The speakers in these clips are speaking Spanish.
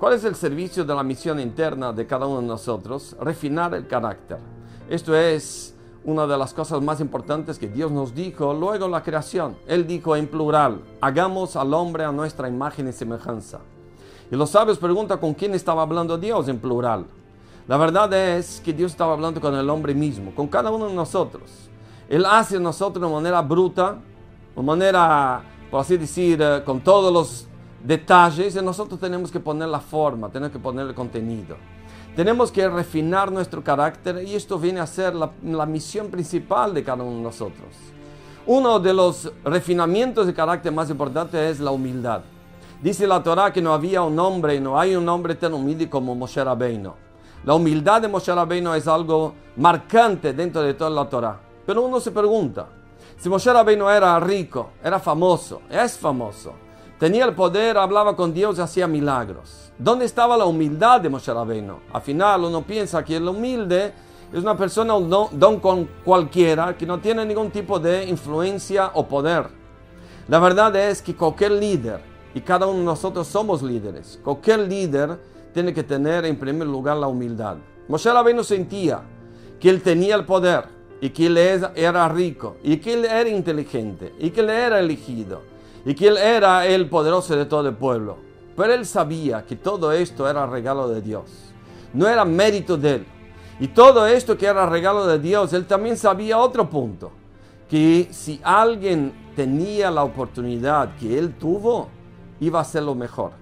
¿Cuál es el servicio de la misión interna de cada uno de nosotros? Refinar el carácter. Esto es una de las cosas más importantes que Dios nos dijo luego en la creación. Él dijo en plural, hagamos al hombre a nuestra imagen y semejanza. Y los sabios preguntan con quién estaba hablando Dios en plural. La verdad es que Dios estaba hablando con el hombre mismo, con cada uno de nosotros. Él hace a nosotros de manera bruta, de manera, por así decir, eh, con todos los detalles, y nosotros tenemos que poner la forma, tenemos que poner el contenido. Tenemos que refinar nuestro carácter y esto viene a ser la, la misión principal de cada uno de nosotros. Uno de los refinamientos de carácter más importantes es la humildad. Dice la Torah que no había un hombre, no hay un hombre tan humilde como Moshe Rabbeinu. La humildad de Moshe Rabbeinu es algo marcante dentro de toda la Torah. Pero uno se pregunta, si Moshe Rabbeinu era rico, era famoso, es famoso, tenía el poder, hablaba con Dios y hacía milagros. ¿Dónde estaba la humildad de Moshe Rabbeinu? Al final uno piensa que el humilde es una persona, un don, con cualquiera, que no tiene ningún tipo de influencia o poder. La verdad es que cualquier líder, y cada uno de nosotros somos líderes, cualquier líder tiene que tener en primer lugar la humildad. Moshe Rabbeinu sentía que él tenía el poder y que él era rico y que él era inteligente y que él era elegido y que él era el poderoso de todo el pueblo. Pero él sabía que todo esto era regalo de Dios, no era mérito de él. Y todo esto que era regalo de Dios, él también sabía otro punto, que si alguien tenía la oportunidad que él tuvo, iba a ser lo mejor.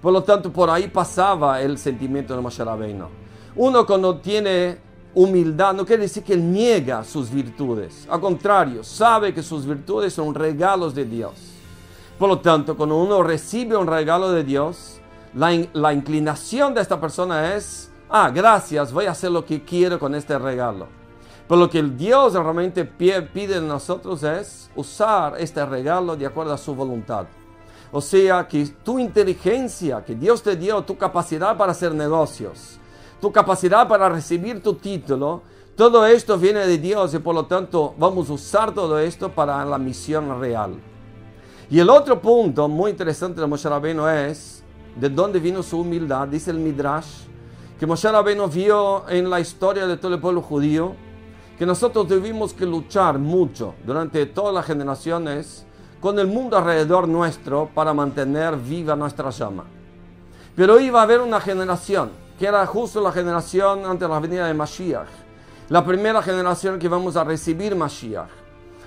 Por lo tanto, por ahí pasaba el sentimiento de Moshe Rabbeinu. Uno cuando tiene humildad no quiere decir que niega sus virtudes. Al contrario, sabe que sus virtudes son regalos de Dios. Por lo tanto, cuando uno recibe un regalo de Dios, la, inclinación de esta persona es, ah, gracias, voy a hacer lo que quiero con este regalo. Pero lo que Dios realmente pide de nosotros es usar este regalo de acuerdo a su voluntad. O sea, que tu inteligencia que Dios te dio, tu capacidad para hacer negocios, tu capacidad para recibir tu título, todo esto viene de Dios y por lo tanto vamos a usar todo esto para la misión real. Y el otro punto muy interesante de Moshe Rabbeinu es de dónde vino su humildad. Dice el Midrash que Moshe Rabbeinu vio en la historia de todo el pueblo judío que nosotros tuvimos que luchar mucho durante todas las generaciones con el mundo alrededor nuestro para mantener viva nuestra llama. Pero iba a haber una generación, que era justo la generación ante la venida de Mashiach, la primera generación que vamos a recibir Mashiach,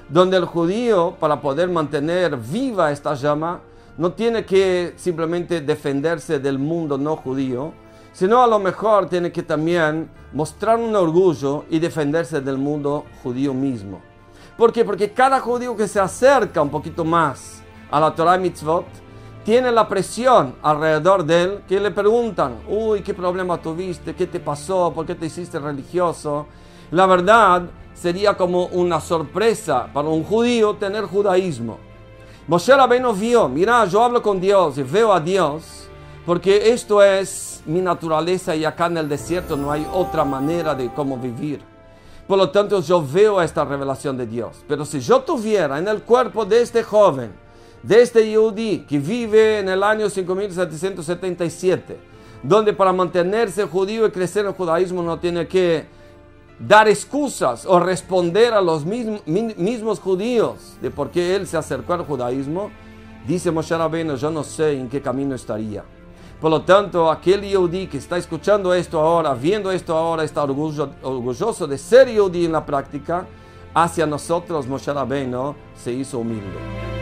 donde el judío, para poder mantener viva esta llama, no tiene que simplemente defenderse del mundo no judío, sino a lo mejor tiene que también mostrar un orgullo y defenderse del mundo judío mismo. ¿Por qué? Porque cada judío que se acerca un poquito más a la Torah Mitzvot tiene la presión alrededor de él que le preguntan, uy, ¿qué problema tuviste? ¿Qué te pasó? ¿Por qué te hiciste religioso? La verdad sería como una sorpresa para un judío tener judaísmo. Moshe Rabbeinu vio, mira, yo hablo con Dios y veo a Dios porque esto es mi naturaleza y acá en el desierto no hay otra manera de cómo vivir. Por lo tanto, yo veo esta revelación de Dios. Pero si yo tuviera en el cuerpo de este joven, de este Yehudi, que vive en el año 5777, donde para mantenerse judío y crecer en el judaísmo no tiene que dar excusas o responder a los mismos, judíos de por qué él se acercó al judaísmo, dice Moshe Rabbeinu, yo no sé en qué camino estaría. Por lo tanto, aquel Yehudi que está escuchando esto ahora, viendo esto ahora, está orgullo, orgulloso de ser Yehudi en la práctica, hacia nosotros Moshe Rabbeinu se hizo humilde.